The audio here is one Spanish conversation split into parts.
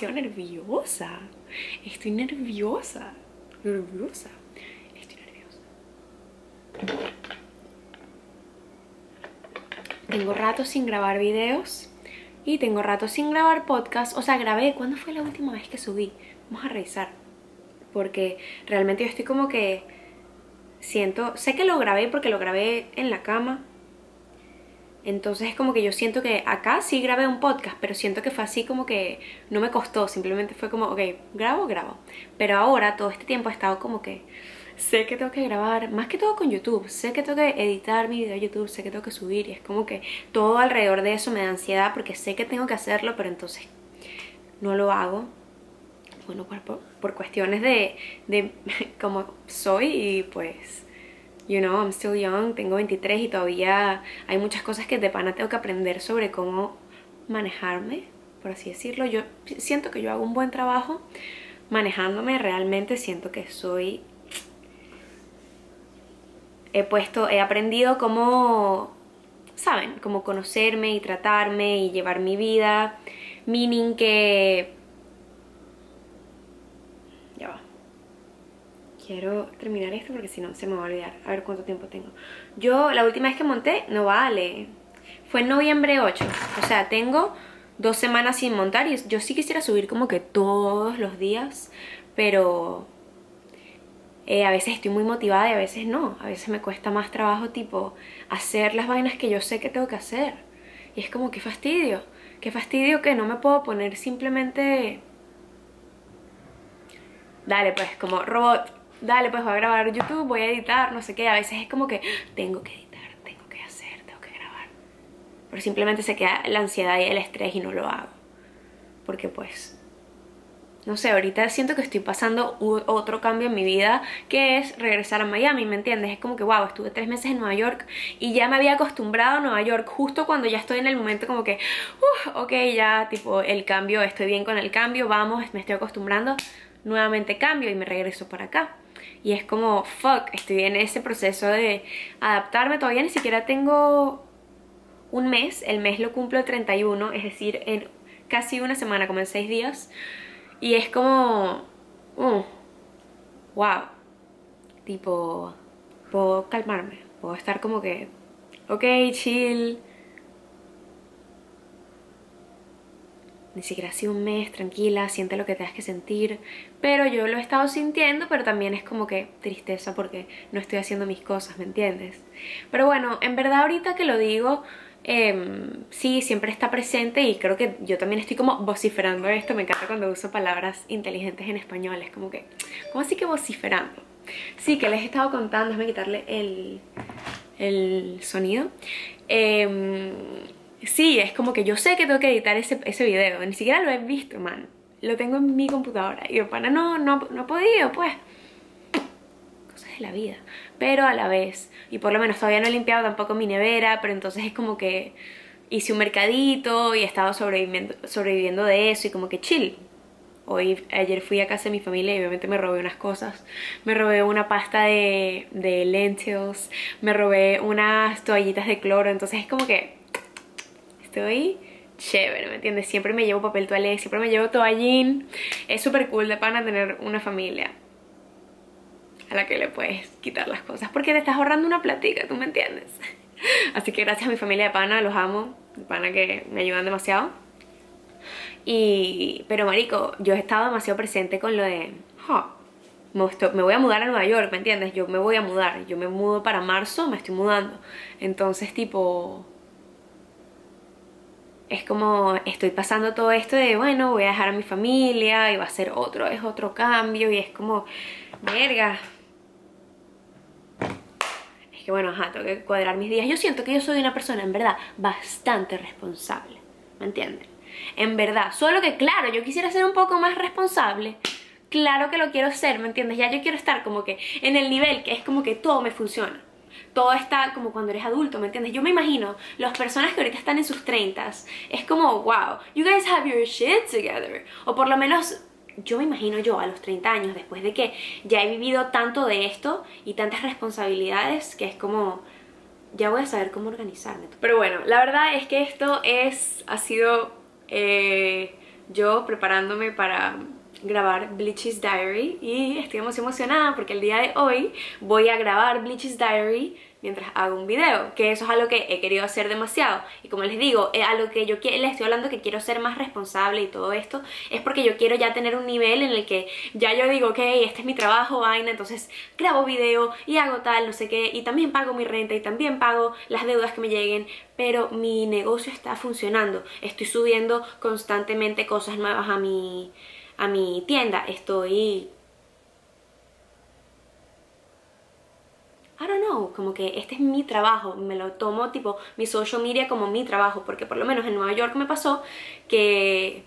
demasiado nerviosa. Estoy nerviosa. Nerviosa. Estoy nerviosa. Tengo rato sin grabar videos y tengo rato sin grabar podcast. O sea, grabé. ¿Cuándo fue la última vez que subí? Vamos a revisar. Porque realmente yo estoy como que siento. Sé que lo grabé porque lo grabé en la cama entonces es como que yo siento que acá sí grabé un podcast, pero siento que fue así como que no me costó, simplemente fue como, ok, grabo, grabo. Pero ahora todo este tiempo he estado como que sé que tengo que grabar, más que todo con YouTube, sé que tengo que editar mi video a YouTube, sé que tengo que subir y es como que todo alrededor de eso me da ansiedad porque sé que tengo que hacerlo, pero entonces no lo hago. Bueno, por, por cuestiones de, de como soy y pues you know, I'm still young, tengo 23 y todavía hay muchas cosas que de pana tengo que aprender sobre cómo manejarme, por así decirlo. Yo siento que yo hago un buen trabajo manejándome, realmente siento que soy... He puesto, he aprendido cómo, ¿saben? Cómo conocerme y tratarme y llevar mi vida, meaning que Quiero terminar esto porque si no se me va a olvidar. A ver cuánto tiempo tengo. Yo la última vez que monté, no vale. Fue en noviembre 8. O sea, tengo dos semanas sin montar y yo sí quisiera subir como que todos los días. Pero eh, a veces estoy muy motivada y a veces no. A veces me cuesta más trabajo tipo hacer las vainas que yo sé que tengo que hacer. Y es como que fastidio. Qué fastidio que no me puedo poner simplemente... Dale pues, como robot dale, pues voy a grabar YouTube, voy a editar, no sé qué. A veces es como que tengo que editar, tengo que hacer, tengo que grabar. Pero simplemente se queda la ansiedad y el estrés y no lo hago. Porque pues, no sé, ahorita siento que estoy pasando otro cambio en mi vida que es regresar a Miami, ¿me entiendes? Es como que, wow, estuve tres meses en Nueva York y ya me había acostumbrado a Nueva York justo cuando ya estoy en el momento como que, uh, ok, ya, tipo, el cambio, estoy bien con el cambio, vamos, me estoy acostumbrando, nuevamente cambio y me regreso para acá. Y es como, fuck, estoy en ese proceso de adaptarme. Todavía ni siquiera tengo un mes. El mes lo cumplo el 31, es decir, en casi una semana, como en seis días. Y es como, uh, wow. Tipo, puedo calmarme. Puedo estar como que, ok, chill ni siquiera sido un mes, tranquila, siente lo que tengas que sentir. Pero yo lo he estado sintiendo, pero también es como que tristeza porque no estoy haciendo mis cosas, ¿me entiendes? Pero bueno, en verdad ahorita que lo digo, em, sí, siempre está presente y creo que yo también estoy como vociferando esto. Me encanta cuando uso palabras inteligentes en español, es como que, ¿cómo así que vociferando? Sí, que les he estado contando, déjame quitarle el, el sonido. Eh, Sí, es como que yo sé que tengo que editar ese, ese video, ni siquiera lo he visto, man. Lo tengo en mi computadora. Y yo, pana, no, no, no he podido, pues. Cosas de la vida. Pero a la vez, y por lo menos todavía no he limpiado tampoco mi nevera, pero entonces es como que hice un mercadito y he estado sobreviviendo, sobreviviendo de eso y como que chill. Hoy, ayer fui a casa de mi familia y obviamente me robé unas cosas. Me robé una pasta de, de lentils, me robé unas toallitas de cloro, entonces es como que estoy chévere, ¿me entiendes? Siempre me llevo papel toalé, siempre me llevo toallín. Es súper cool de pana tener una familia a la que le puedes quitar las cosas porque te estás ahorrando una platica, ¿tú me entiendes? Así que gracias a mi familia de pana, los amo, de pana que me ayudan demasiado. Y, pero marico, yo he estado demasiado presente con lo de, me voy a mudar a Nueva York, ¿me entiendes? Yo me voy a mudar, yo me mudo para marzo, me estoy mudando. Entonces, tipo, es como estoy pasando todo esto de, bueno, voy a dejar a mi familia y va a ser otro, es otro cambio y es como, verga. Es que bueno, ajá, tengo que cuadrar mis días. Yo siento que yo soy una persona, en verdad, bastante responsable, ¿me entienden? En verdad, solo que claro, yo quisiera ser un poco más responsable. Claro que lo quiero ser, ¿me entiendes? Ya yo quiero estar como que en el nivel que es como que todo me funciona todo está como cuando eres adulto, ¿me entiendes? Yo me imagino las personas que ahorita están en sus 30 es como, wow, you guys have your shit together. O por lo menos yo me imagino yo a los 30 años, después de que ya he vivido tanto de esto y tantas responsabilidades, que es como, ya voy a saber cómo organizarme. Pero bueno, la verdad es que esto es, ha sido... Eh, yo preparándome para grabar Bleach's Diary y estoy muy emocionada porque el día de hoy voy a grabar Bleach's Diary mientras hago un video, que eso es algo que he querido hacer demasiado. Y como les digo, es algo que yo les estoy hablando que quiero ser más responsable y todo esto, es porque yo quiero ya tener un nivel en el que ya yo digo, ok, este es mi trabajo, vaina, entonces grabo video y hago tal, no sé qué, y también pago mi renta y también pago las deudas que me lleguen, pero mi negocio está funcionando, estoy subiendo constantemente cosas nuevas a mi, a mi tienda, estoy I don't know, como que este es mi trabajo, me lo tomo tipo mi social media como mi trabajo, porque por lo menos en Nueva York me pasó que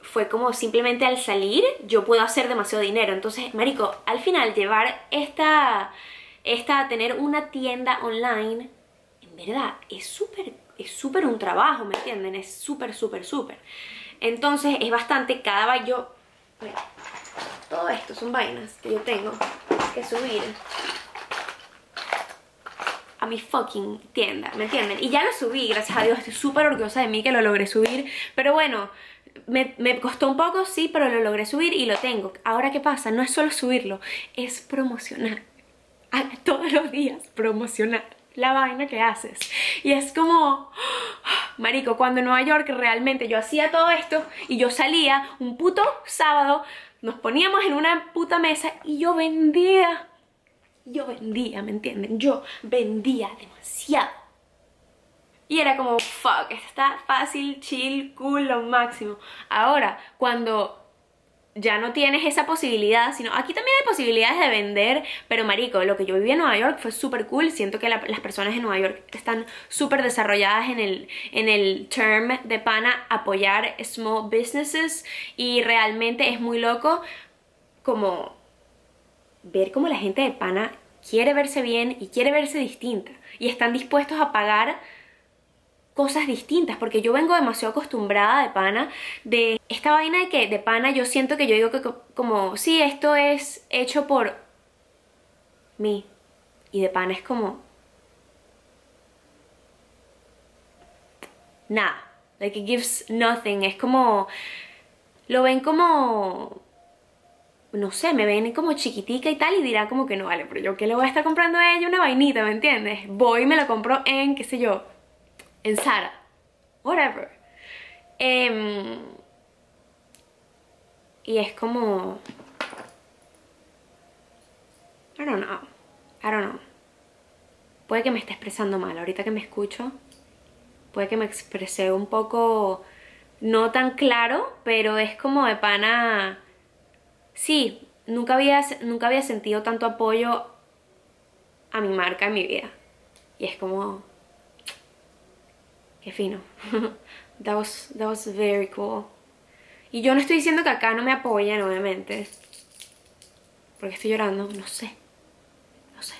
fue como simplemente al salir yo puedo hacer demasiado dinero, entonces marico, al final llevar esta, esta tener una tienda online, en verdad es súper, es súper un trabajo, ¿me entienden? Es súper, súper, súper. Entonces es bastante, cada vez todo esto son vainas que yo tengo que subir a mi fucking tienda, ¿me entienden? Y ya lo subí, gracias a Dios, estoy súper orgullosa de mí que lo logré subir, pero bueno, me, me, costó un poco, sí, pero lo logré subir y lo tengo. Ahora, ¿qué pasa? No es solo subirlo, es promocionar. Todos los días promocionar la vaina que haces. Y es como, marico, cuando en Nueva York realmente yo hacía todo esto y yo salía un puto sábado nos poníamos en una puta mesa y yo vendía. Yo vendía, ¿me entienden? Yo vendía demasiado. Y era como, fuck, está fácil, chill, cool, lo máximo. Ahora, cuando ya no tienes esa posibilidad, sino aquí también hay posibilidades de vender, pero marico, lo que yo viví en Nueva York fue súper cool, siento que las personas en Nueva York están súper desarrolladas en el, en el term de pana apoyar small businesses y realmente es muy loco como ver cómo la gente de pana quiere verse bien y quiere verse distinta y están dispuestos a pagar cosas distintas, porque yo vengo demasiado acostumbrada de pana, de esta vaina de que de pana yo siento que yo digo que como, sí, esto es hecho por mí, y de pana es como, nada, like it gives nothing, es como, lo ven como, no sé, me ven como chiquitica y tal y dirán como que no vale, pero yo que le voy a estar comprando a ella una vainita, ¿me entiendes? Voy y me la compro en, qué sé yo, en Sara, whatever. Em, y es como... I don't know. I don't know. Puede que me esté expresando mal. Ahorita que me escucho, puede que me expresé un poco no tan claro, pero es como de pana... Sí, nunca había, nunca había sentido tanto apoyo a mi marca en mi vida. Y es como Qué fino. that, was, that was very cool. Y yo no estoy diciendo que acá no me apoyen, obviamente. Porque estoy llorando, no sé. No sé.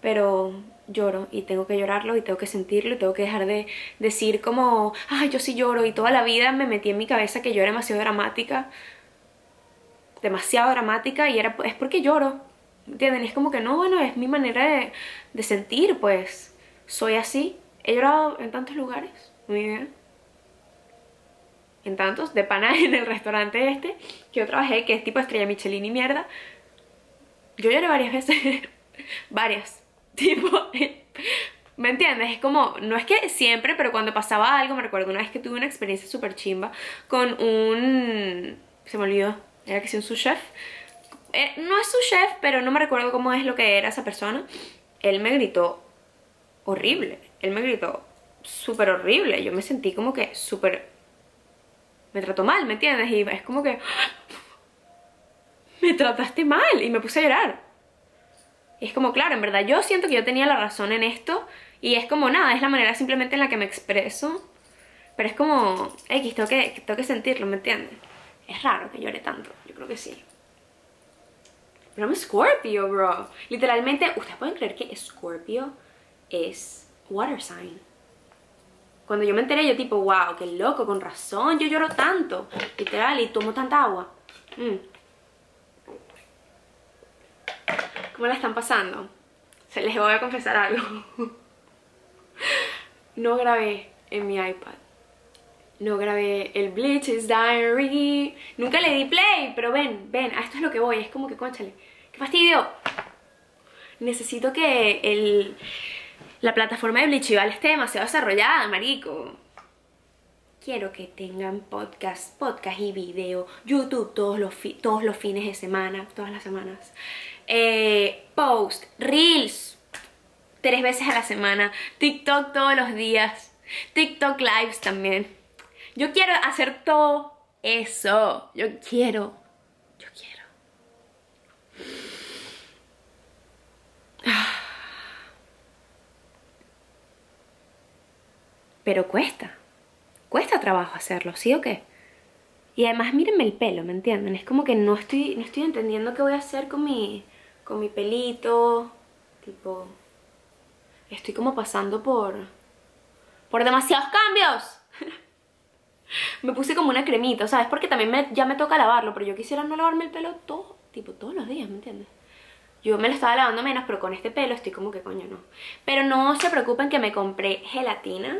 Pero lloro y tengo que llorarlo y tengo que sentirlo y tengo que dejar de decir como, ay, yo sí lloro y toda la vida me metí en mi cabeza que yo era demasiado dramática. Demasiado dramática y era, es porque lloro. ¿Entienden? Es como que no, bueno, es mi manera de, de sentir, pues. Soy así He llorado en tantos lugares, muy bien. En tantos, de pana en el restaurante este que yo trabajé, que es tipo estrella Michelin y mierda. Yo lloré varias veces. varias. Tipo, ¿me entiendes? Es como, no es que siempre, pero cuando pasaba algo, me recuerdo una vez que tuve una experiencia súper chimba con un... Se me olvidó, era que sí un su chef. Eh, no es su chef, pero no me recuerdo cómo es lo que era esa persona. Él me gritó horrible él me gritó súper horrible. Yo me sentí como que súper... Me trató mal, ¿me entiendes? Y es como que... Me trataste mal y me puse a llorar. Y es como, claro, en verdad yo siento que yo tenía la razón en esto y es como nada, es la manera simplemente en la que me expreso. Pero es como, X, tengo que, tengo que sentirlo, ¿me entiendes? Es raro que llore tanto, yo creo que sí. Pero I'm Scorpio, bro. Literalmente, ¿ustedes pueden creer que Scorpio es water sign. Cuando yo me enteré, yo tipo, wow, qué loco, con razón, yo lloro tanto, literal, y tomo tanta agua. Mm. ¿Cómo la están pasando? Se les voy a confesar algo. no grabé en mi iPad. No grabé el Bleach's Diary. Nunca le di play, pero ven, ven, a esto es lo que voy. Es como que, conchale, qué fastidio. Necesito que el, la plataforma de Bleachival esté demasiado desarrollada, marico. Quiero que tengan podcast, podcast y video, YouTube todos los, todos los fines de semana, todas las semanas. Eh, post, reels, tres veces a la semana, TikTok todos los días, TikTok lives también. Yo quiero hacer todo eso. Yo quiero. Pero cuesta. Cuesta trabajo hacerlo, ¿sí o qué? Y además mírenme el pelo, ¿me entienden? Es como que no estoy, no estoy entendiendo qué voy a hacer con mi, con mi pelito. Tipo... Estoy como pasando por... Por demasiados cambios. me puse como una cremita, ¿sabes? Porque también ya me toca lavarlo, pero yo quisiera no lavarme el pelo todo, tipo todos los días, ¿me entiendes? Yo me lo estaba lavando menos, pero con este pelo estoy como que coño no. Pero no se preocupen que me compré gelatina.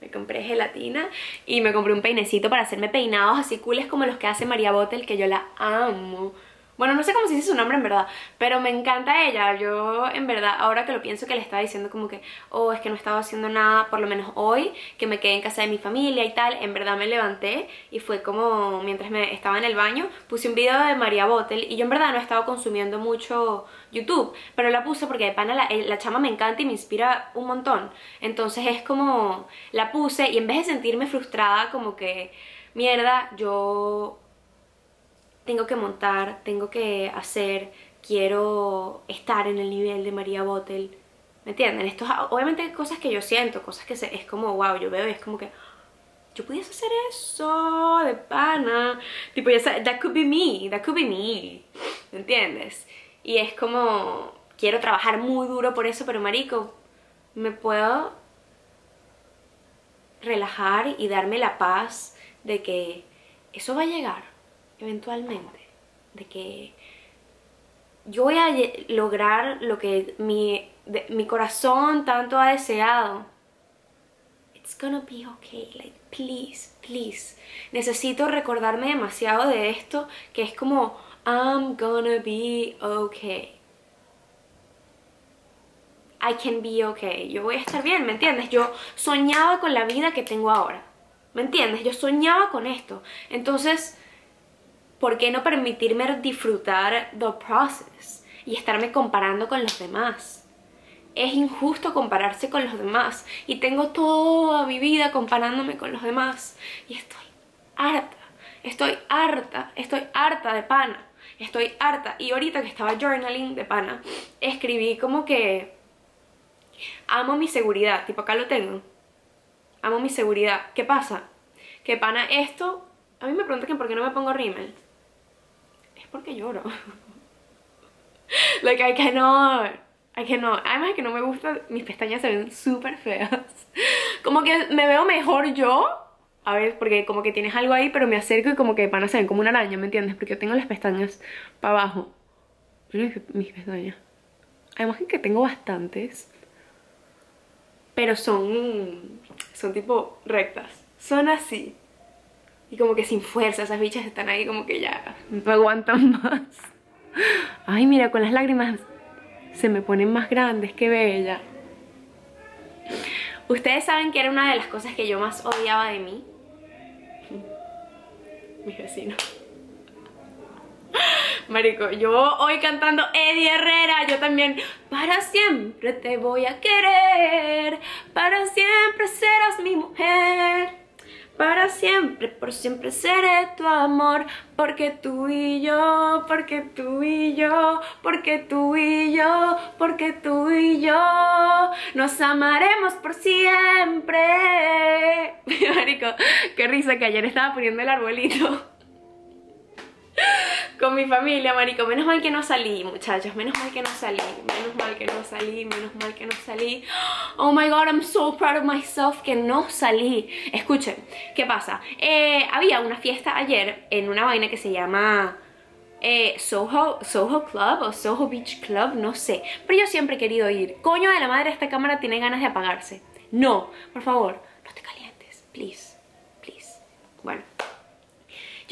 Me compré gelatina y me compré un peinecito para hacerme peinados así cooles como los que hace María Botel, que yo la amo. Bueno, no sé cómo se dice su nombre en verdad, pero me encanta ella. Yo, en verdad, ahora que lo pienso, que le estaba diciendo como que, oh, es que no estaba haciendo nada, por lo menos hoy, que me quedé en casa de mi familia y tal. En verdad me levanté y fue como, mientras me estaba en el baño, puse un video de María Botel y yo en verdad no estaba consumiendo mucho YouTube, pero la puse porque de pana la, la chama me encanta y me inspira un montón. Entonces es como, la puse y en vez de sentirme frustrada, como que, mierda, yo tengo que montar, tengo que hacer, quiero estar en el nivel de María Botel. ¿Me entienden? Esto obviamente cosas que yo siento, cosas que es como, wow, yo veo y es como que yo pudiese hacer eso de pana. Tipo, ya sabes, that could be me, that could be me. ¿Me entiendes? Y es como, quiero trabajar muy duro por eso, pero marico, me puedo relajar y darme la paz de que eso va a llegar eventualmente, de que yo voy a lograr lo que mi, mi corazón tanto ha deseado. It's gonna be okay, like please, please. Necesito recordarme demasiado de esto, que es como I'm gonna be okay. I can be okay. Yo voy a estar bien, ¿me entiendes? Yo soñaba con la vida que tengo ahora. ¿Me entiendes? Yo soñaba con esto. Entonces, ¿por qué no permitirme disfrutar the process y estarme comparando con los demás? Es injusto compararse con los demás y tengo toda mi vida comparándome con los demás y estoy harta, estoy harta, estoy harta de pana, estoy harta y ahorita que estaba journaling de pana, escribí como que amo mi seguridad, tipo acá lo tengo, amo mi seguridad, ¿qué pasa? Que pana esto, a mí me preguntan que por qué no me pongo rímel porque lloro. like, I cannot. I cannot. Además que no me gusta, mis pestañas se ven súper feas. Como que me veo mejor yo. A ver, porque como que tienes algo ahí, pero me acerco y como que van a ser como una araña, ¿me entiendes? Porque yo tengo las pestañas para abajo. Mis, pestañas. Además que tengo bastantes. Pero son... Son tipo rectas. Son así y como que sin fuerza, esas bichas están ahí como que ya no aguantan más. Ay, mira, con las lágrimas se me ponen más grandes, qué bella. Ustedes saben que era una de las cosas que yo más odiaba de mí. Mi vecino. Marico, yo hoy cantando Eddie Herrera, yo también Para siempre te voy a querer Para siempre serás mi mujer para siempre, por siempre seré tu amor, porque tú y yo, porque tú y yo, porque tú y yo, porque tú y yo nos amaremos por siempre. Marico, qué risa que ayer estaba poniendo el arbolito con mi familia, marico. Menos mal que no salí, muchachos. Menos mal que no salí. Menos mal que no salí. Menos mal que no salí. Oh my god, I'm so proud of myself que no salí. Escuchen, ¿qué pasa? Eh, había una fiesta ayer en una vaina que se llama... Eh, Soho, Soho Club o Soho Beach Club, no sé. Pero yo siempre he querido ir. Coño de la madre, esta cámara tiene ganas de apagarse. No, por favor, no te calientes, please, please. Bueno,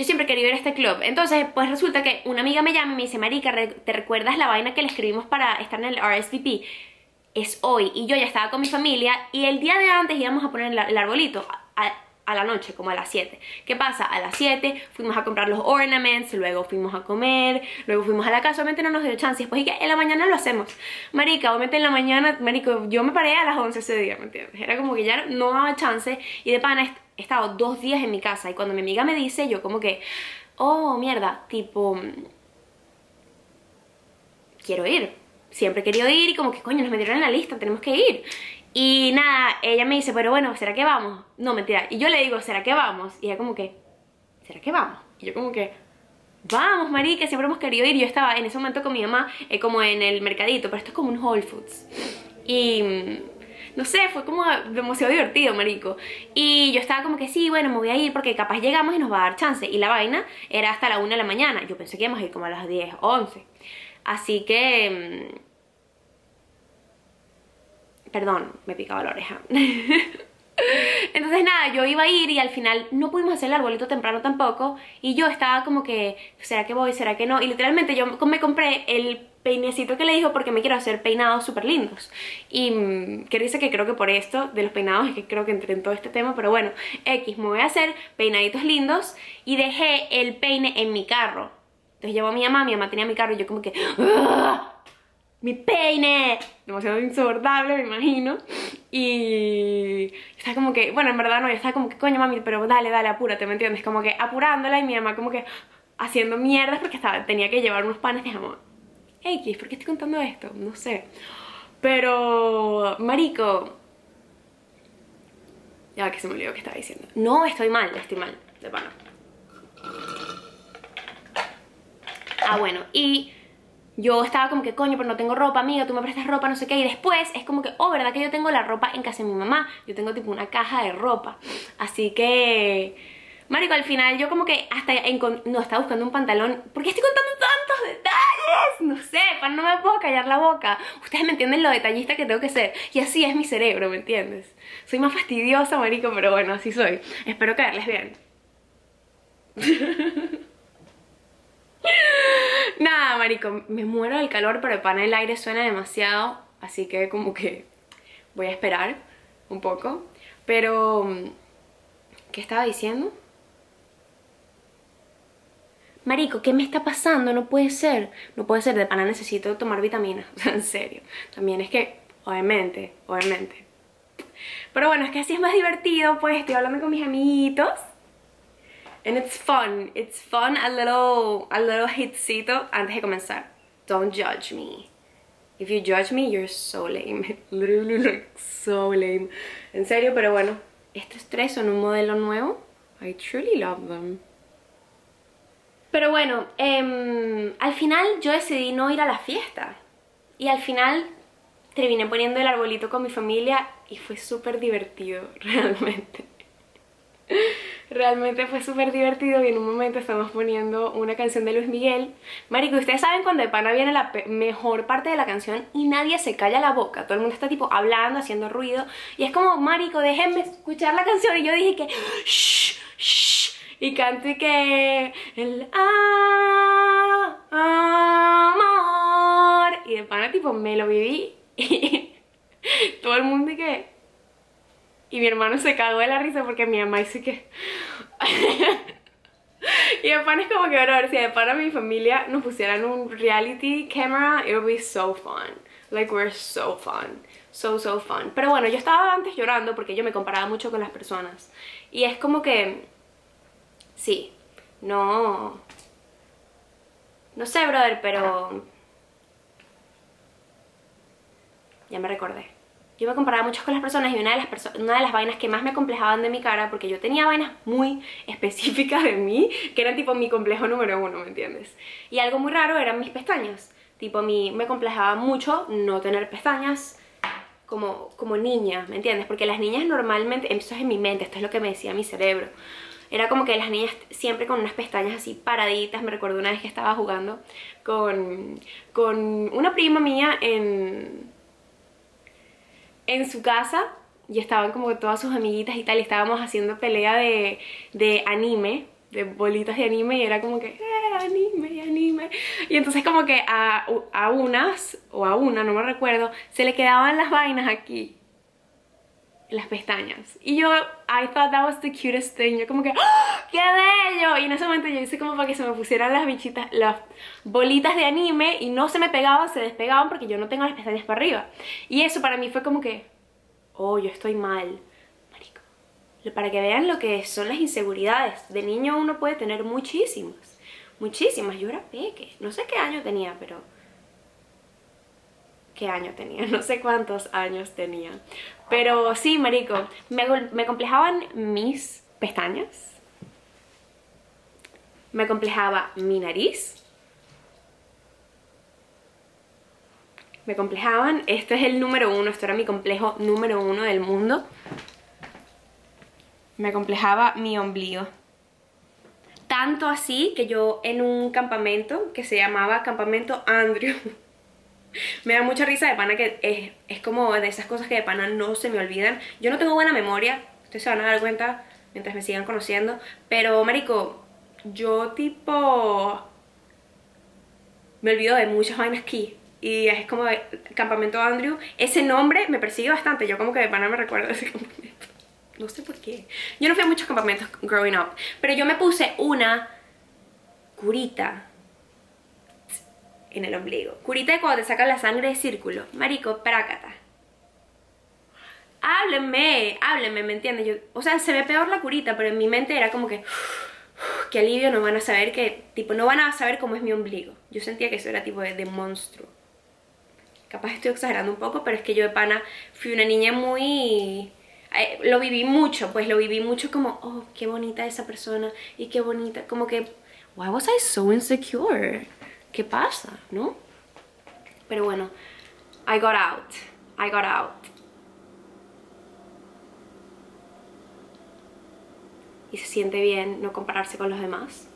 yo siempre querido ir a este club. Entonces, pues resulta que una amiga me llama y me dice, Marica, ¿te recuerdas la vaina que le escribimos para estar en el RSVP? Es hoy. Y yo ya estaba con mi familia y el día de antes íbamos a poner el arbolito a la noche, como a las 7. ¿Qué pasa? A las 7 fuimos a comprar los ornaments, luego fuimos a comer, luego fuimos a la casa, obviamente no nos dio chance, después y que en la mañana lo hacemos. Marica, obviamente en la mañana, marico, yo me paré a las 11 ese día, ¿me entiendes? Era como que ya no daba chance y de pana he estado dos días en mi casa y cuando mi amiga me dice, yo como que, oh, mierda, tipo, quiero ir. Siempre he querido ir y como que coño, nos metieron en la lista, tenemos que ir. Y nada, ella me dice, pero bueno, ¿será que vamos? No, mentira. Y yo le digo, ¿será que vamos? Y ella como que, ¿será que vamos? Y yo como que, vamos, marica, siempre hemos querido ir. Yo estaba en ese momento con mi mamá, eh, como en el mercadito, pero esto es como un Whole Foods. Y no sé, fue como demasiado divertido, marico. Y yo estaba como que sí, bueno, me voy a ir porque capaz llegamos y nos va a dar chance. Y la vaina era hasta la 1 de la mañana. Yo pensé que íbamos a ir como a las 10, 11. Así que mm, Perdón, me picaba la oreja. Entonces nada, yo iba a ir y al final no pudimos hacer el arbolito temprano tampoco y yo estaba como que, ¿será que voy? ¿Será que no? Y literalmente yo me compré el peinecito que le dijo porque me quiero hacer peinados súper lindos y mm, que que creo que por esto de los peinados es que creo que entré en todo este tema pero bueno, X, me voy a hacer peinaditos lindos y dejé el peine en mi carro entonces llevó a mi mamá, mi mamá tenía mi carro y yo como que mi peine, demasiado insoportable, me imagino. Y estaba como que, bueno, en verdad no, estaba como que, coño mami, pero dale, dale, apúrate, ¿me entiendes? Como que apurándola y mi mamá como que haciendo mierdas porque estaba, tenía que llevar unos panes de jamón. X, ¿por qué estoy contando esto? No sé. Pero, marico, ya que se me olvidó que estaba diciendo. No, estoy mal, estoy mal, de pana. Ah, bueno, y yo estaba como que, coño, pero no tengo ropa, amiga, tú me prestas ropa, no sé qué. Y después es como que, oh, ¿verdad que yo tengo la ropa en casa de mi mamá? Yo tengo tipo una caja de ropa. Así que... Marico, al final yo como que hasta no estaba buscando un pantalón. ¿Por qué estoy contando tantos detalles? No sé, para no me puedo callar la boca. Ustedes me entienden lo detallista que tengo que ser. Y así es mi cerebro, ¿me entiendes? Soy más fastidiosa, marico, pero bueno, así soy. Espero caerles bien. Nada, marico, me muero del calor, pero el pan el aire suena demasiado, así que como que voy a esperar un poco. Pero, ¿qué estaba diciendo? Marico, ¿qué me está pasando? No puede ser. No puede ser, de pana necesito tomar vitaminas. en serio. También es que, obviamente, obviamente. Pero bueno, es que así es más divertido, pues estoy hablando con mis amiguitos. And it's fun, it's fun, a little, a little hitcito antes de comenzar. Don't judge me. If you judge me, you're so lame. Literally like so lame. En serio, pero bueno, estos tres son un modelo nuevo. I truly love them. Pero bueno, eh, al final yo decidí no ir a la fiesta. Y al final terminé poniendo el arbolito con mi familia y fue súper divertido, realmente. Realmente fue súper divertido y en un momento estamos poniendo una canción de Luis Miguel. Marico, ustedes saben cuando de pana viene la mejor parte de la canción y nadie se calla la boca. Todo el mundo está tipo hablando, haciendo ruido. Y es como, Marico, déjenme escuchar la canción. Y yo dije que, shh, shh. Y canto y que, el amor. Y de pana tipo me lo viví. Y todo el mundo y que y mi hermano se cagó de la risa porque mi mamá dice que... y de pan es como que, ver si de pana mi familia nos pusieran un reality camera, it would be so fun. Like, we're so fun. So, so fun. Pero bueno, yo estaba antes llorando porque yo me comparaba mucho con las personas. Y es como que... Sí, no... No sé, brother, pero... Ya me recordé yo me comparaba mucho con las personas y una de las, una de las vainas que más me complejaban de mi cara, porque yo tenía vainas muy específicas de mí, que eran tipo mi complejo número uno, ¿me entiendes? Y algo muy raro eran mis pestañas. Tipo, a me complejaba mucho no tener pestañas como, como niña, ¿me entiendes? Porque las niñas normalmente, esto es en mi mente, esto es lo que me decía mi cerebro, era como que las niñas siempre con unas pestañas así paraditas. Me recuerdo una vez que estaba jugando con, con una prima mía en, en su casa y estaban como todas sus amiguitas y tal, y estábamos haciendo pelea de, de anime, de bolitas de anime, y era como que, eh, anime, anime. Y entonces como que a, a unas, o a una, no me recuerdo, se le quedaban las vainas aquí las pestañas. Y yo, I thought that was the cutest thing. Yo como que, ¡Oh, ¡qué bello! Y en ese momento yo hice como para que se me pusieran las bichitas, las bolitas de anime y no se me pegaban, se despegaban porque yo no tengo las pestañas para arriba. Y eso para mí fue como que, oh, yo estoy mal. Marico. Para que vean lo que son las inseguridades. De niño uno puede tener muchísimas. Muchísimas. Yo era peque. No sé qué año tenía, pero qué año tenía, no sé cuántos años tenía. Pero sí, marico, me, me complejaban mis pestañas. Me complejaba mi nariz. Me complejaban, este es el número uno, esto era mi complejo número uno del mundo. Me complejaba mi ombligo. Tanto así que yo en un campamento que se llamaba Campamento Andrew me da mucha risa de pana que es, es, como de esas cosas que de pana no se me olvidan. Yo no tengo buena memoria, ustedes se van a dar cuenta mientras me sigan conociendo. Pero, marico, yo tipo... Me olvido de muchas vainas aquí. Y es como de Campamento Andrew. Ese nombre me persigue bastante. Yo como que de pana me recuerdo ese campamento. No sé por qué. Yo no fui a muchos campamentos growing up. Pero yo me puse una curita en el ombligo. Curita de cuando te sacan la sangre de círculo. Marico, prácata. Háblenme, háblenme, ¿me entiendes? Yo, o sea, se ve peor la curita, pero en mi mente era como que... Qué alivio, no van a saber que... Tipo, no van a saber cómo es mi ombligo. Yo sentía que eso era tipo de, de monstruo. Capaz estoy exagerando un poco, pero es que yo de pana fui una niña muy... Eh, lo viví mucho, pues lo viví mucho como, oh, qué bonita esa persona y qué bonita, como que, why was I so insecure? ¿Qué pasa? ¿No? Pero bueno, I got out, I got out. Y se siente bien no compararse con los demás.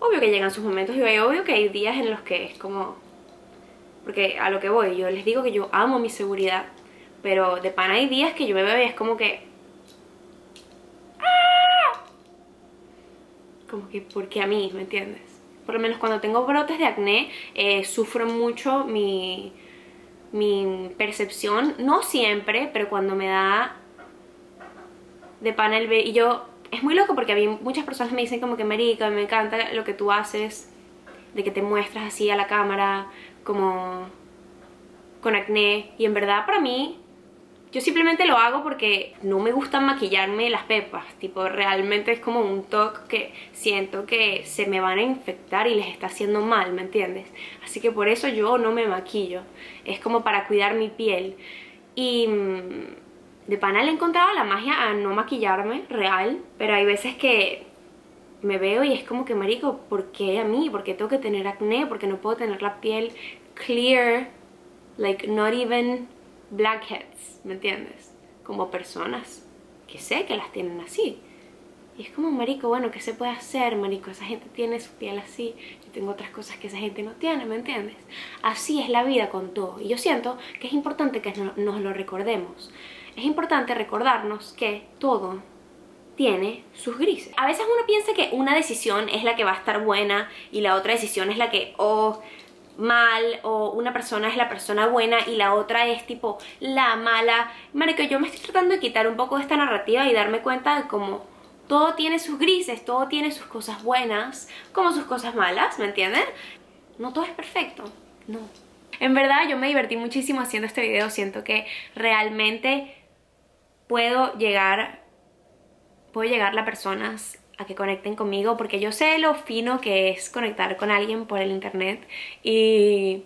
Obvio que llegan sus momentos y obvio que hay días en los que es como... Porque a lo que voy, yo les digo que yo amo mi seguridad, pero de pan hay días que yo me veo y es como que... ¡Ah! Como que, ¿por qué a mí? ¿Me entiendes? Por lo menos cuando tengo brotes de acné, eh, sufro mucho mi, mi percepción, no siempre, pero cuando me da de panel B, y yo, es muy loco porque a mí muchas personas me dicen como que marica, me encanta lo que tú haces, de que te muestras así a la cámara, como con acné, y en verdad para mí yo simplemente lo hago porque no me gusta maquillarme las pepas, tipo realmente es como un toque que siento que se me van a infectar y les está haciendo mal, ¿me entiendes? Así que por eso yo no me maquillo, es como para cuidar mi piel. Y mm, de pana le he encontrado la magia a no maquillarme, real, pero hay veces que me veo y es como que marico, ¿por qué a mí? ¿Por qué tengo que tener acné? ¿Por qué no puedo tener la piel clear? Like not even blackheads, ¿me entiendes? Como personas que sé que las tienen así. Y es como, marico, bueno, ¿qué se puede hacer, marico? Esa gente tiene su piel así, yo tengo otras cosas que esa gente no tiene, ¿me entiendes? Así es la vida con todo. Y yo siento que es importante que nos lo recordemos. Es importante recordarnos que todo tiene sus grises. A veces uno piensa que una decisión es la que va a estar buena y la otra decisión es la que, oh, mal o una persona es la persona buena y la otra es tipo la mala. Marico, yo me estoy tratando de quitar un poco de esta narrativa y darme cuenta de cómo todo tiene sus grises, todo tiene sus cosas buenas, como sus cosas malas, ¿me entienden? No todo es perfecto, no. En verdad yo me divertí muchísimo haciendo este video, siento que realmente puedo llegar, puedo llegar a personas a que conecten conmigo porque yo sé lo fino que es conectar con alguien por el internet y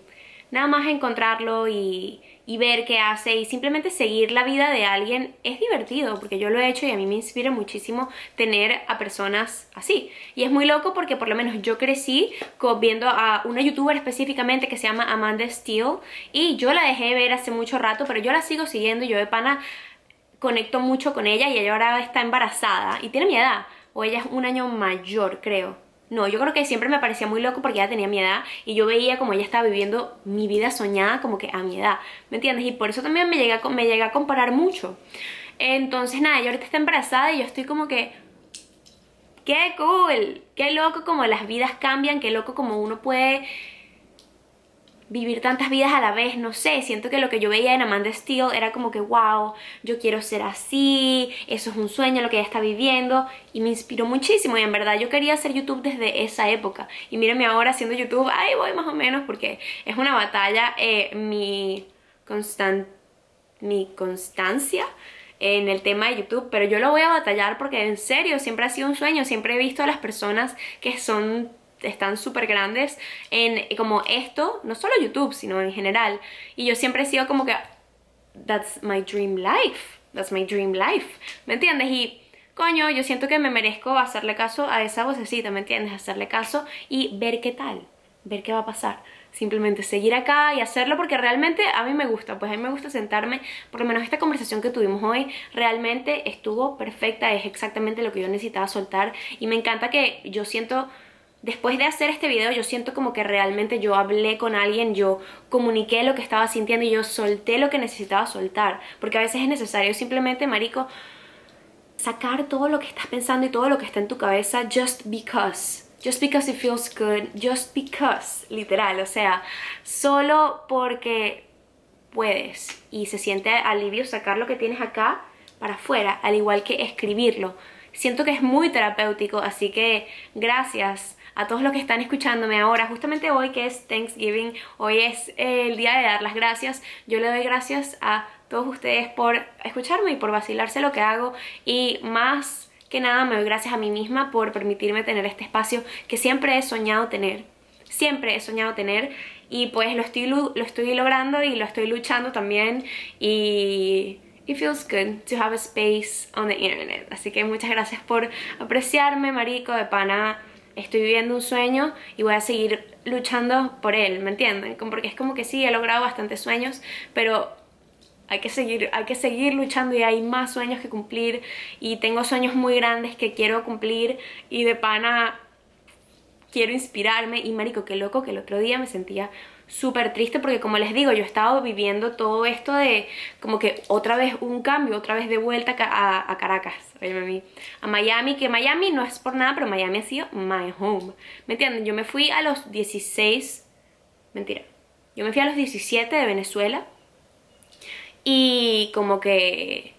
nada más encontrarlo y, y, ver qué hace y simplemente seguir la vida de alguien es divertido porque yo lo he hecho y a mí me inspira muchísimo tener a personas así. Y es muy loco porque por lo menos yo crecí viendo a una youtuber específicamente que se llama Amanda Steele y yo la dejé ver hace mucho rato pero yo la sigo siguiendo y yo de pana conecto mucho con ella y ella ahora está embarazada y tiene mi edad o ella es un año mayor, creo. No, yo creo que siempre me parecía muy loco porque ella tenía mi edad y yo veía como ella estaba viviendo mi vida soñada como que a mi edad, ¿me entiendes? Y por eso también me llega me llega a comparar mucho. Entonces, nada, yo ahorita está embarazada y yo estoy como que, qué cool, qué loco como las vidas cambian, qué loco como uno puede vivir tantas vidas a la vez, no sé, siento que lo que yo veía en Amanda Steele era como que, wow, yo quiero ser así, eso es un sueño lo que ella está viviendo y me inspiró muchísimo y en verdad yo quería hacer YouTube desde esa época. Y mírenme ahora haciendo YouTube, ahí voy más o menos porque es una batalla, eh, mi, constan mi constancia en el tema de YouTube, pero yo lo voy a batallar porque en serio siempre ha sido un sueño, siempre he visto a las personas que son están súper grandes en como esto, no solo YouTube, sino en general. Y yo siempre he sido como que, that's my dream life, that's my dream life, ¿me entiendes? Y coño, yo siento que me merezco hacerle caso a esa vocecita, ¿me entiendes? Hacerle caso y ver qué tal, ver qué va a pasar. Simplemente seguir acá y hacerlo porque realmente a mí me gusta, pues a mí me gusta sentarme, por lo menos esta conversación que tuvimos hoy realmente estuvo perfecta, es exactamente lo que yo necesitaba soltar y me encanta que yo siento después de hacer este video yo siento como que realmente yo hablé con alguien, yo comuniqué lo que estaba sintiendo y yo solté lo que necesitaba soltar. Porque a veces es necesario simplemente, marico, sacar todo lo que estás pensando y todo lo que está en tu cabeza just because. Just because it feels good, just because, literal, o sea, solo porque puedes y se siente alivio sacar lo que tienes acá para afuera, al igual que escribirlo. Siento que es muy terapéutico, así que gracias a todos los que están escuchándome ahora, justamente hoy que es Thanksgiving, hoy es el día de dar las gracias, yo le doy gracias a todos ustedes por escucharme y por vacilarse lo que hago y más que nada me doy gracias a mí misma por permitirme tener este espacio que siempre he soñado tener, siempre he soñado tener y pues lo estoy, lo estoy logrando y lo estoy luchando también y it feels good to have a space on the internet. Así que muchas gracias por apreciarme, marico, de pana estoy viviendo un sueño y voy a seguir luchando por él, ¿me entienden? Porque es como que sí, he logrado bastantes sueños, pero hay que seguir, hay que seguir luchando y hay más sueños que cumplir y tengo sueños muy grandes que quiero cumplir y de pana quiero inspirarme y marico, qué loco que el otro día me sentía súper triste porque como les digo, yo he estado viviendo todo esto de como que otra vez un cambio, otra vez de vuelta a, Caracas, a Miami, que Miami no es por nada, pero Miami ha sido my home. ¿Me entienden? Yo me fui a los 16, mentira, yo me fui a los 17 de Venezuela y como que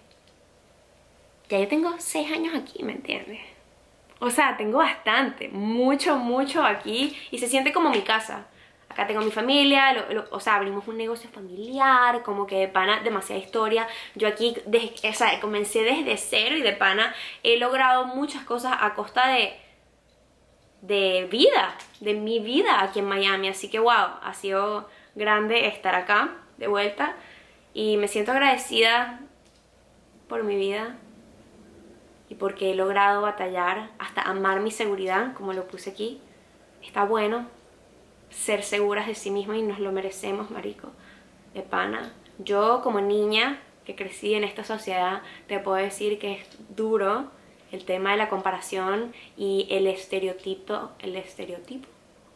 ya yo tengo 6 años aquí, ¿me entiendes? O sea, tengo bastante, mucho, mucho aquí y se siente como mi casa acá tengo mi familia, o sea, abrimos un negocio familiar, como que de pana, demasiada historia. Yo aquí, o sea, comencé desde cero y de pana he logrado muchas cosas a costa de, de vida, de mi vida aquí en Miami. Así que, wow, ha sido grande estar acá de vuelta y me siento agradecida por mi vida y porque he logrado batallar hasta amar mi seguridad, como lo puse aquí. Está bueno, ser seguras de sí mismas y nos lo merecemos, marico, de pana. Yo como niña que crecí en esta sociedad, te puedo decir que es duro el tema de la comparación y el estereotipo, el estereotipo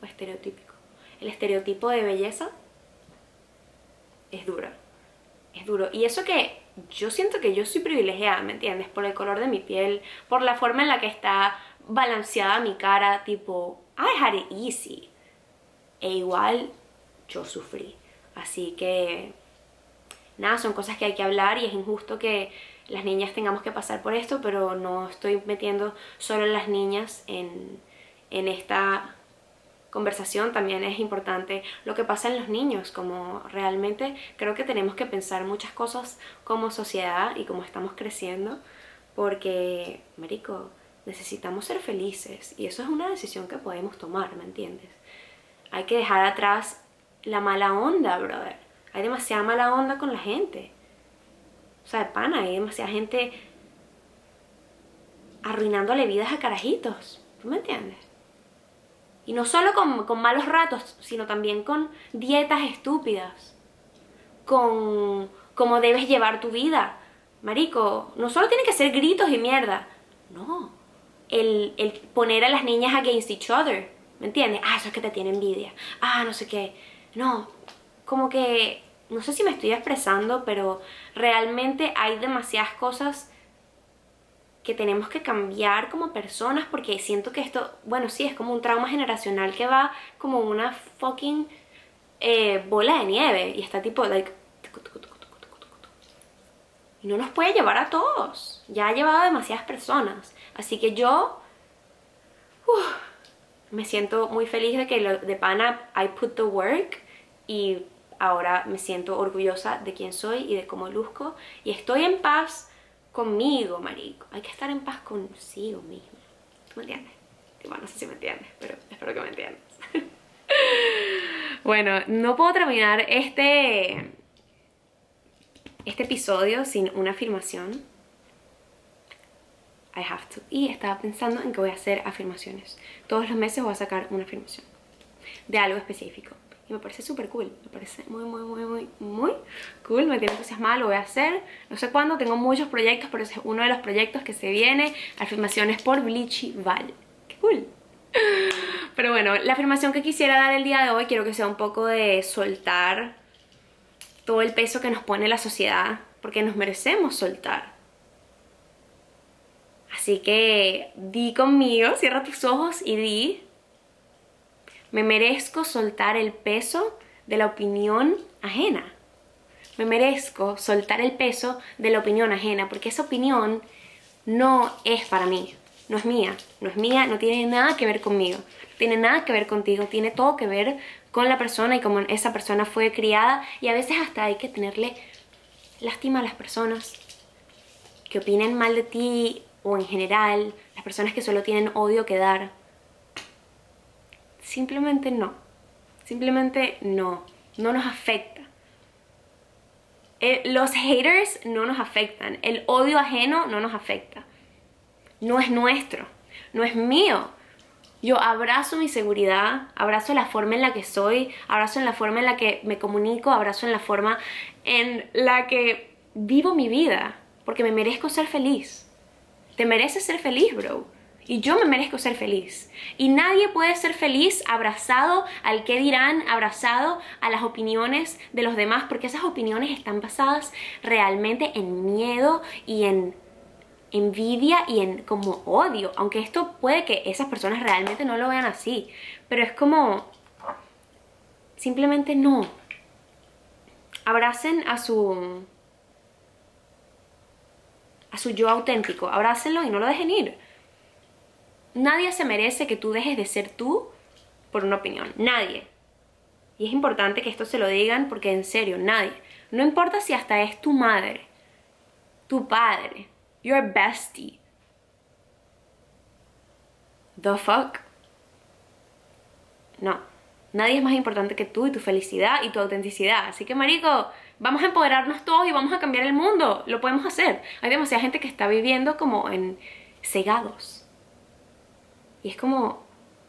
o estereotípico, el estereotipo de belleza es duro, es duro. Y eso que yo siento que yo soy privilegiada, ¿me entiendes? Por el color de mi piel, por la forma en la que está balanceada mi cara, tipo, I had it easy e igual yo sufrí. Así que nada, son cosas que hay que hablar y es injusto que las niñas tengamos que pasar por esto, pero no estoy metiendo solo las niñas en, en esta conversación también es importante lo que pasa en los niños, como realmente creo que tenemos que pensar muchas cosas como sociedad y como estamos creciendo, porque, Marico, necesitamos ser felices y eso es una decisión que podemos tomar, ¿me entiendes? Hay que dejar atrás la mala onda, brother. Hay demasiada mala onda con la gente. O sea, de pana, hay demasiada gente arruinándole vidas a carajitos. ¿Tú me entiendes? Y no solo con, malos ratos, sino también con dietas estúpidas. Con cómo debes llevar tu vida. Marico, no solo tiene que ser gritos y mierda. No. El poner a las niñas against each other ¿Me entiendes? Ah, eso es que te tiene envidia. Ah, no sé qué. No, como que no sé si me estoy expresando, pero realmente hay demasiadas cosas que tenemos que cambiar como personas porque siento que esto, bueno, sí, es como un trauma generacional que va como una fucking eh, bola de nieve y está tipo, y no nos puede llevar a todos. Ya ha llevado a demasiadas personas. Así que yo me siento muy feliz de que lo, de pana I put the work y ahora me siento orgullosa de quién soy y de cómo luzco y estoy en paz conmigo, marico. Hay que estar en paz consigo mismo. ¿Tú me entiendes? Bueno, no sé si me entiendes, pero espero que me entiendas. bueno, no puedo terminar este, este episodio sin una afirmación. I have to. Y estaba pensando en que voy a hacer afirmaciones. Todos los meses voy a sacar una afirmación de algo específico me parece súper cool, me parece muy, muy, muy, muy, muy cool, me tiene entusiasmada, lo voy a hacer, no sé cuándo, tengo muchos proyectos, pero ese es uno de los proyectos que se viene, afirmaciones por Bleachy Val, qué cool. Pero bueno, la afirmación que quisiera dar el día de hoy quiero que sea un poco de soltar todo el peso que nos pone la sociedad, porque nos merecemos soltar. Así que di conmigo, cierra tus ojos y di me merezco soltar el peso de la opinión ajena. Me merezco soltar el peso de la opinión ajena, porque esa opinión no es para mí, no es mía, no es mía, no tiene nada que ver conmigo, no tiene nada que ver contigo, tiene todo que ver con la persona y cómo esa persona fue criada y a veces hasta hay que tenerle lástima a las personas que opinen mal de ti o en general, las personas que solo tienen odio que dar Simplemente no. Simplemente no. No nos afecta. Eh, los haters no nos afectan. El odio ajeno no nos afecta. No es nuestro. No es mío. Yo abrazo mi seguridad, abrazo la forma en la que soy, abrazo en la forma en la que me comunico, abrazo en la forma en la que vivo mi vida, porque me merezco ser feliz. Te mereces ser feliz, bro. Y yo me merezco ser feliz. Y nadie puede ser feliz abrazado al que dirán, abrazado a las opiniones de los demás, porque esas opiniones están basadas realmente en miedo y en envidia y en como odio. Aunque esto puede que esas personas realmente no lo vean así. Pero es como... Simplemente no. Abracen a su... A su yo auténtico. Abrácenlo y no lo dejen ir. Nadie se merece que tú dejes de ser tú por una opinión. Nadie. Y es importante que esto se lo digan porque en serio, nadie. No importa si hasta es tu madre, tu padre, your bestie. The fuck. No. Nadie es más importante que tú y tu felicidad y tu autenticidad. Así que, marico, vamos a empoderarnos todos y vamos a cambiar el mundo. Lo podemos hacer. Hay demasiada gente que está viviendo como en cegados y es como,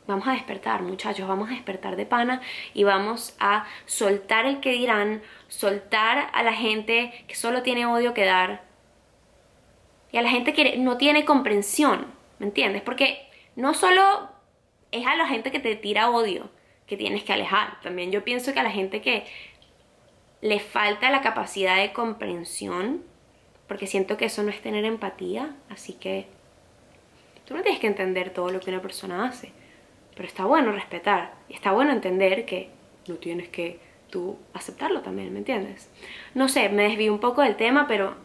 vamos a despertar, muchachos, vamos a despertar de pana y vamos a soltar el que dirán, soltar a la gente que solo tiene odio que dar y a la gente que no tiene comprensión, ¿me entiendes? Porque no solo es a la gente que te tira odio que tienes que alejar, también yo pienso que a la gente que le falta la capacidad de comprensión, porque siento que eso no es tener empatía, así que Tú no tienes que entender todo lo que una persona hace, pero está bueno respetar y está bueno entender que no tienes que tú aceptarlo también, ¿me entiendes? No sé, me desvío un poco del tema, pero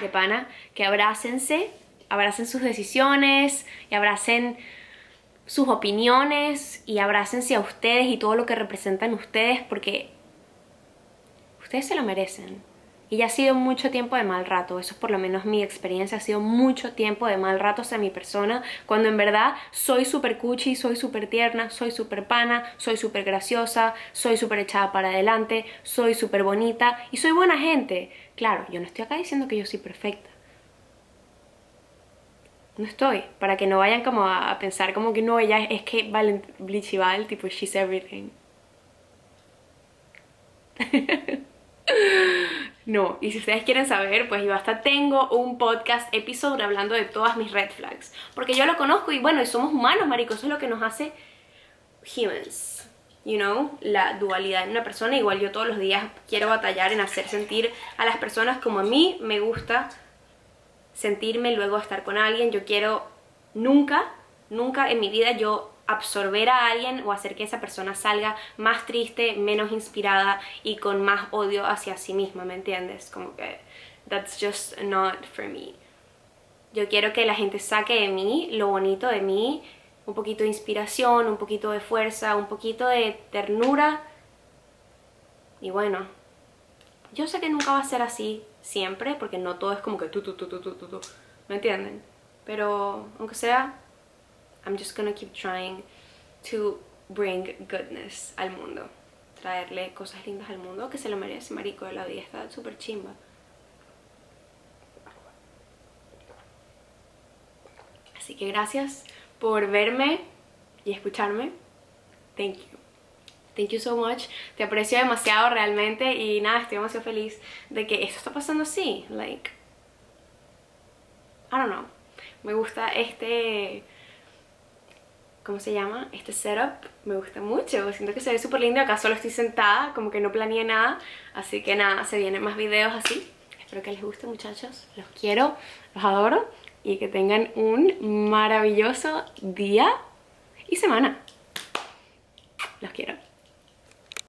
de pana, que abrácense, abracen sus decisiones y abracen sus opiniones y abrácense a ustedes y todo lo que representan ustedes porque ustedes se lo merecen. Y ya ha sido mucho tiempo de mal rato, eso es por lo menos mi experiencia, ha sido mucho tiempo de mal rato hacia mi persona, cuando en verdad soy súper cuchi, soy súper tierna, soy súper pana, soy súper graciosa, soy súper echada para adelante, soy súper bonita y soy buena gente. Claro, yo no estoy acá diciendo que yo soy perfecta. No estoy, para que no vayan como a, pensar como que no, ella es que Valen Val, tipo she's everything. No, y si ustedes quieren saber, pues yo hasta tengo un podcast episodio hablando de todas mis red flags. Porque yo lo conozco y bueno, y somos humanos, maricos, eso es lo que nos hace humans. you know, la dualidad en una persona. Igual yo todos los días quiero batallar en hacer sentir a las personas como a mí me gusta sentirme luego estar con alguien. Yo quiero nunca, nunca en mi vida yo absorber a alguien o hacer que esa persona salga más triste, menos inspirada y con más odio hacia sí misma, ¿me entiendes? Como que that's just not for me. Yo quiero que la gente saque de mí lo bonito de mí, un poquito de inspiración, un poquito de fuerza, un poquito de ternura. Y bueno, yo sé que nunca va a ser así siempre, porque no todo es como que tú, tú, tú, tú, tú, tú, ¿me entienden? Pero aunque sea, I'm just gonna keep trying to bring goodness al mundo. Traerle cosas lindas al mundo que se lo merece, marico, de la vida está súper chimba. Así que gracias por verme y escucharme. Thank you. Thank you so much. Te aprecio demasiado realmente y nada, estoy demasiado feliz de que esto está pasando así. Like, I don't know. Me gusta este ¿cómo se llama? Este setup me gusta mucho, siento que se ve súper lindo, acá solo estoy sentada, como que no planeé nada, así que nada, se vienen más videos así. Espero que les guste muchachos, los quiero, los adoro y que tengan un maravilloso día y semana. Los quiero.